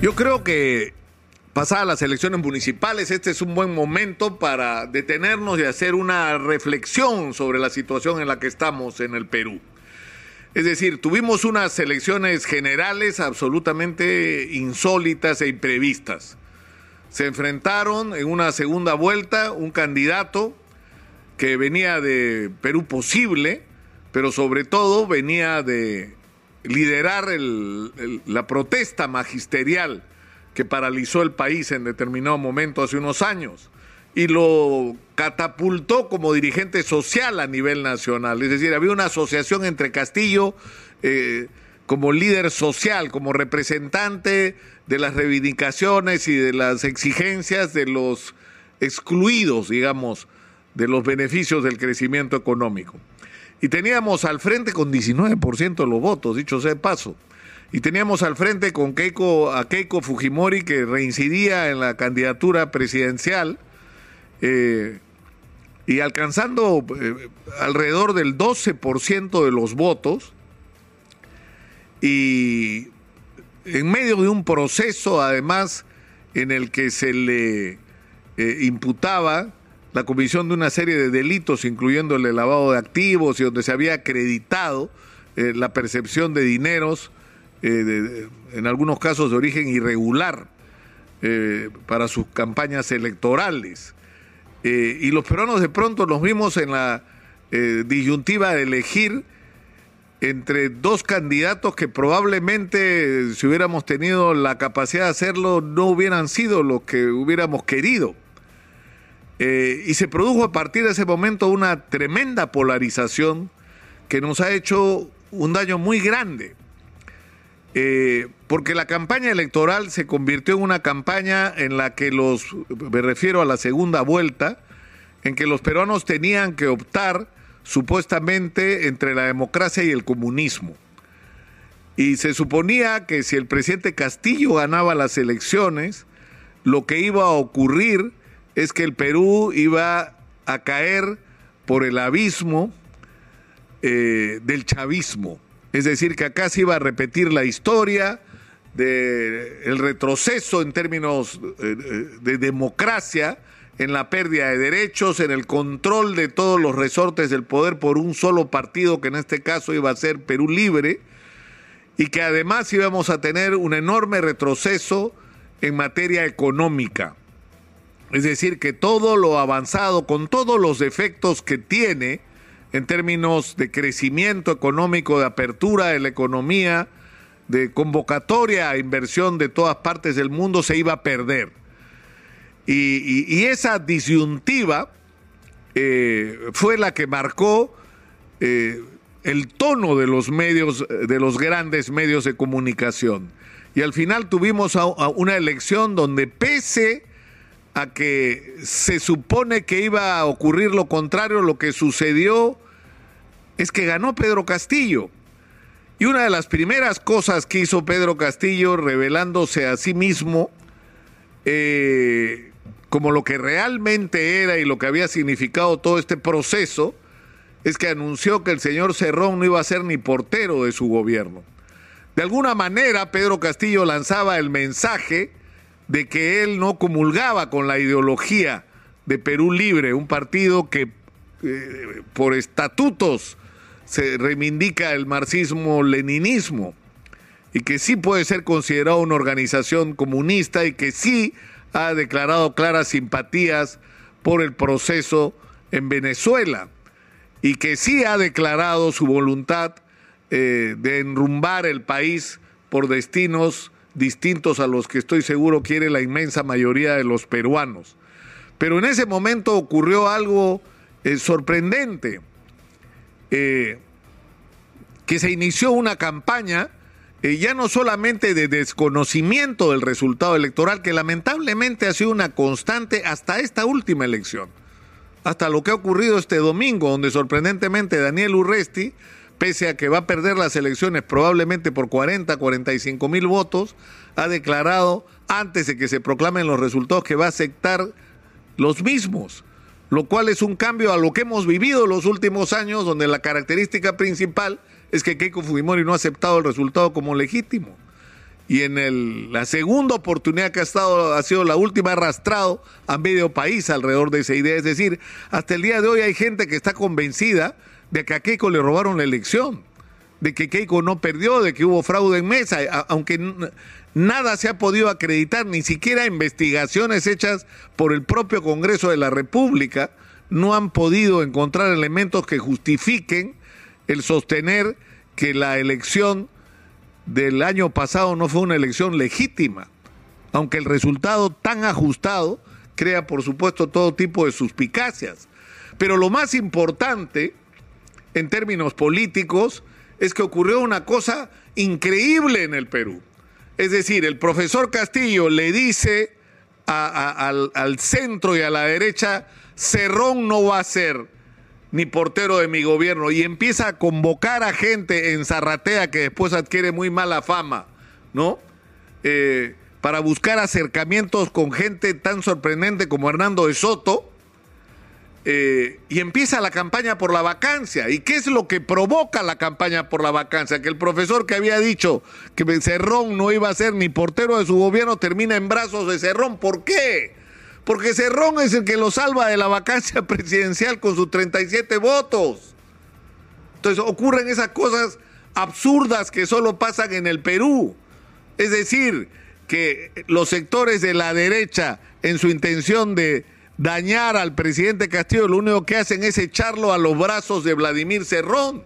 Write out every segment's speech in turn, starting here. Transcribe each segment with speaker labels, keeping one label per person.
Speaker 1: Yo creo que pasadas las elecciones municipales, este es un buen momento para detenernos y hacer una reflexión sobre la situación en la que estamos en el Perú. Es decir, tuvimos unas elecciones generales absolutamente insólitas e imprevistas. Se enfrentaron en una segunda vuelta un candidato que venía de Perú posible, pero sobre todo venía de liderar la protesta magisterial que paralizó el país en determinado momento hace unos años y lo catapultó como dirigente social a nivel nacional. Es decir, había una asociación entre Castillo eh, como líder social, como representante de las reivindicaciones y de las exigencias de los excluidos, digamos, de los beneficios del crecimiento económico. Y teníamos al frente con 19% de los votos, dicho sea de paso. Y teníamos al frente con Keiko, a Keiko Fujimori, que reincidía en la candidatura presidencial, eh, y alcanzando eh, alrededor del 12% de los votos, y en medio de un proceso, además, en el que se le eh, imputaba la comisión de una serie de delitos, incluyendo el lavado de activos y donde se había acreditado eh, la percepción de dineros, eh, en algunos casos de origen irregular, eh, para sus campañas electorales. y los peruanos de pronto nos vimos en la disyuntiva de elegir entre dos candidatos que probablemente si hubiéramos tenido la capacidad de hacerlo no hubieran sido los que hubiéramos querido. Eh, y se produjo a partir de ese momento una tremenda polarización que nos ha hecho un daño muy grande. Eh, porque la campaña electoral se convirtió en una campaña en la que los, me refiero a la segunda vuelta, en que los peruanos tenían que optar supuestamente entre la democracia y el comunismo. Y se suponía que si el presidente Castillo ganaba las elecciones, lo que iba a ocurrir es que el Perú iba a caer por el abismo eh, del chavismo. Es decir, que acá se iba a repetir la historia del retroceso en términos eh, eh, de democracia, en la pérdida de derechos, en el control de todos los resortes del poder por un solo partido, que en este caso iba a ser Perú Libre, y que además íbamos a tener un enorme retroceso en materia económica. Es decir, que todo lo avanzado, con todos los defectos que tiene en términos de crecimiento económico, de apertura de la economía, de convocatoria a inversión de todas partes del mundo, se iba a perder. Y, esa disyuntiva eh, fue la que marcó eh, el tono de los medios, de los grandes medios de comunicación. Y al final tuvimos una elección donde pese a que se supone que iba a ocurrir lo contrario, lo que sucedió es que ganó Pedro Castillo. Y una de las primeras cosas que hizo Pedro Castillo, revelándose a sí mismo eh, como lo que realmente era y lo que había significado todo este proceso, es que anunció que el señor Cerrón no iba a ser ni portero de su gobierno. De alguna manera, Pedro Castillo lanzaba el mensaje de que él no comulgaba con la ideología de Perú Libre, un partido que eh, por estatutos se reivindica el marxismo-leninismo y que sí puede ser considerado una organización comunista y que sí ha declarado claras simpatías por el proceso en Venezuela y que sí ha declarado su voluntad eh, de enrumbar el país por destinos distintos a los que estoy seguro quiere la inmensa mayoría de los peruanos. Pero en ese momento ocurrió algo eh, sorprendente, eh, que se inició una campaña eh, ya no solamente de desconocimiento del resultado electoral, que lamentablemente ha sido una constante hasta esta última elección, hasta lo que ha ocurrido este domingo, donde sorprendentemente Daniel Urresti pese a que va a perder las elecciones probablemente por 40, 45 mil votos, ha declarado antes de que se proclamen los resultados que va a aceptar los mismos, lo cual es un cambio a lo que hemos vivido los últimos años, donde la característica principal es que Keiko Fujimori no ha aceptado el resultado como legítimo. y en el, la segunda oportunidad que ha estado ha sido la última arrastrado a medio país alrededor de esa idea. Es decir, hasta el día de hoy hay gente que está convencida de que a Keiko le robaron la elección, de que Keiko no perdió, de que hubo fraude en mesa, aunque nada se ha podido acreditar, ni siquiera investigaciones hechas por el propio Congreso de la República no han podido encontrar elementos que justifiquen el sostener que la elección del año pasado no fue una elección legítima, aunque el resultado tan ajustado crea, por supuesto, todo tipo de suspicacias. Pero lo más importante, en términos políticos, es que ocurrió una cosa increíble en el Perú. Es decir, el profesor Castillo le dice al, centro y a la derecha, Cerrón no va a ser ni portero de mi gobierno y empieza a convocar a gente en Zarratea que después adquiere muy mala fama, ¿no? Eh, para buscar acercamientos con gente tan sorprendente como Hernando de Soto, eh, y empieza la campaña por la vacancia. ¿Y qué es lo que provoca la campaña por la vacancia? Que el profesor que había dicho que Cerrón no iba a ser ni portero de su gobierno termina en brazos de Cerrón. ¿Por qué? porque Cerrón es el que lo salva de la vacancia presidencial con sus 37 votos. Entonces ocurren esas cosas absurdas que solo pasan en el Perú. Es decir, que los sectores de la derecha, en su intención de dañar al presidente Castillo, lo único que hacen es echarlo a los brazos de Vladimir Cerrón.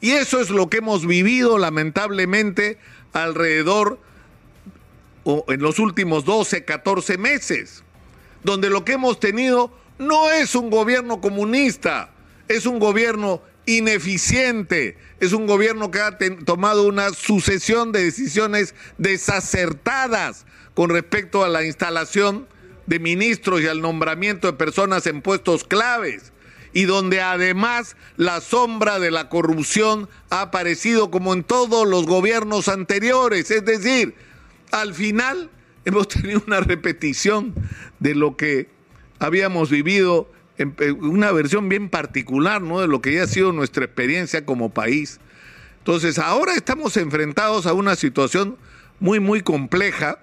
Speaker 1: Y eso es lo que hemos vivido lamentablemente alrededor o en los últimos 12, 14 meses donde lo que hemos tenido no es un gobierno comunista, es un gobierno ineficiente, es un gobierno que ha tomado una sucesión de decisiones desacertadas con respecto a la instalación de ministros y al nombramiento de personas en puestos claves y donde además la sombra de la corrupción ha aparecido como en todos los gobiernos anteriores, es decir, al final hemos tenido una repetición de lo que habíamos vivido, en una versión bien particular, ¿no? De lo que ya ha sido nuestra experiencia como país. Entonces, ahora estamos enfrentados a una situación muy, muy compleja,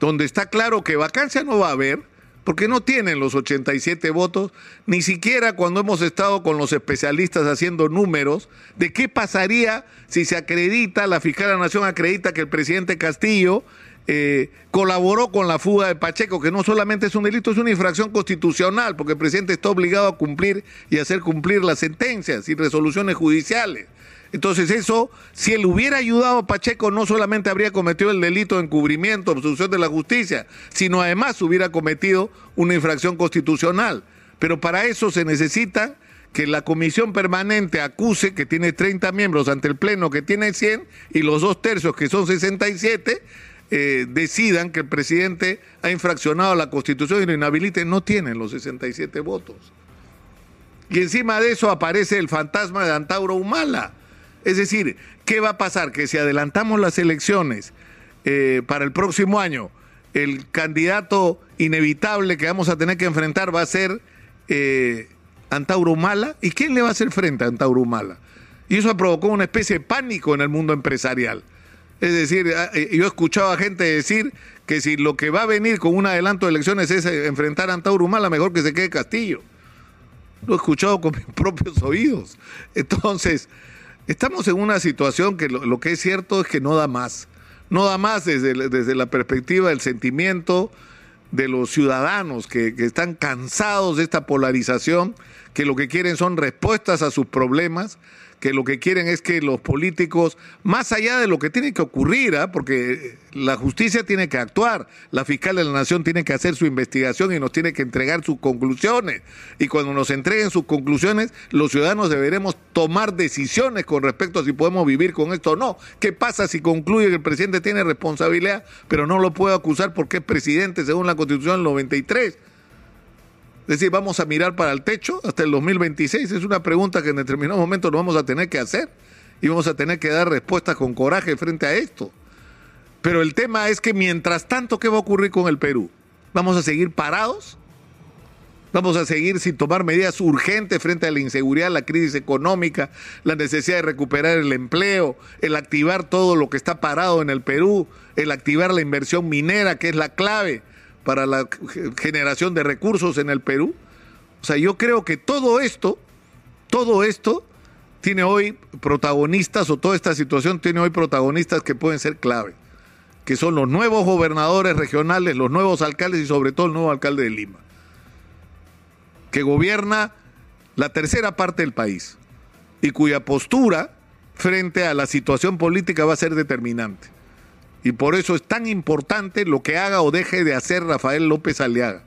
Speaker 1: donde está claro que vacancia no va a haber, porque no tienen los 87 votos, ni siquiera cuando hemos estado con los especialistas haciendo números de qué pasaría si se acredita, la fiscal Nación acredita que el presidente Castillo eh, colaboró con la fuga de Pacheco, que no solamente es un delito, es una infracción constitucional, porque el presidente está obligado a cumplir y hacer cumplir las sentencias y resoluciones judiciales. Entonces eso, si él hubiera ayudado a Pacheco, no solamente habría cometido el delito de encubrimiento, obstrucción de la justicia, sino además hubiera cometido una infracción constitucional. Pero para eso se necesita que la comisión permanente acuse que tiene 30 miembros ante el Pleno que tiene 100 y los dos tercios que son 67 eh, decidan que el presidente ha infraccionado la Constitución y lo inhabilite, no tienen los 67 votos. Y encima de eso aparece el fantasma de Antauro Humala. Es decir, ¿qué va a pasar? Que si adelantamos las elecciones eh, para el próximo año, el candidato inevitable que vamos a tener que enfrentar va a ser eh, Antauro Humala. ¿Y quién le va a hacer frente a Antauro Humala? Y eso provocó una especie de pánico en el mundo empresarial. Es decir, ah, eh, yo he escuchado a gente decir que si lo que va a venir con un adelanto de elecciones es eh, enfrentar a Antauro Humala, mejor que se quede Castillo. Lo he escuchado con mis propios oídos. Entonces, estamos en una situación que lo, que es cierto es que no da más. No da más desde, desde la perspectiva del sentimiento de los ciudadanos que están cansados de esta polarización, que lo que quieren son respuestas a sus problemas, que lo que quieren es que los políticos, más allá de lo que tiene que ocurrir, ¿ah? porque la justicia tiene que actuar, la fiscal de la nación tiene que hacer su investigación y nos tiene que entregar sus conclusiones. Y cuando nos entreguen sus conclusiones, los ciudadanos deberemos tomar decisiones con respecto a si podemos vivir con esto o no. ¿Qué pasa si concluye que el presidente tiene responsabilidad, pero no lo puede acusar porque es presidente según la Constitución del 93? Es decir, vamos a mirar para el techo hasta el 2026. Es una pregunta que en determinado momento nos vamos a tener que hacer y vamos a tener que dar respuestas con coraje frente a esto. Pero el tema es que mientras tanto, ¿qué va a ocurrir con el Perú? ¿Vamos a seguir parados? Vamos a seguir sin tomar medidas urgentes frente a la inseguridad, la crisis económica, la necesidad de recuperar el empleo, el activar todo lo que está parado en el Perú, el activar la inversión minera, que es la clave para la generación de recursos en el Perú. O sea, yo creo que todo esto, todo esto tiene hoy protagonistas o toda esta situación tiene hoy protagonistas que pueden ser clave, que son los nuevos gobernadores regionales, los nuevos alcaldes y sobre todo el nuevo alcalde de Lima que gobierna la tercera parte del país y cuya postura frente a la situación política va a ser determinante. Y por eso es tan importante lo que haga o deje de hacer Rafael López Aliaga.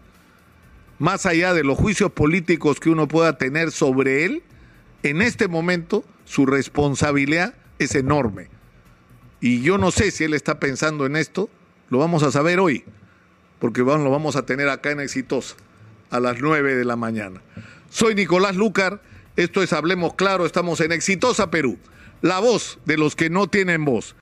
Speaker 1: Más allá de los juicios políticos que uno pueda tener sobre él, en este momento su responsabilidad es enorme. Y yo no sé si él está pensando en esto, lo vamos a saber hoy, porque lo vamos a tener acá en Exitosa a las 9 de la mañana. Soy Nicolás Lucar, esto es Hablemos Claro, estamos en Exitosa Perú, la voz de los que no tienen voz.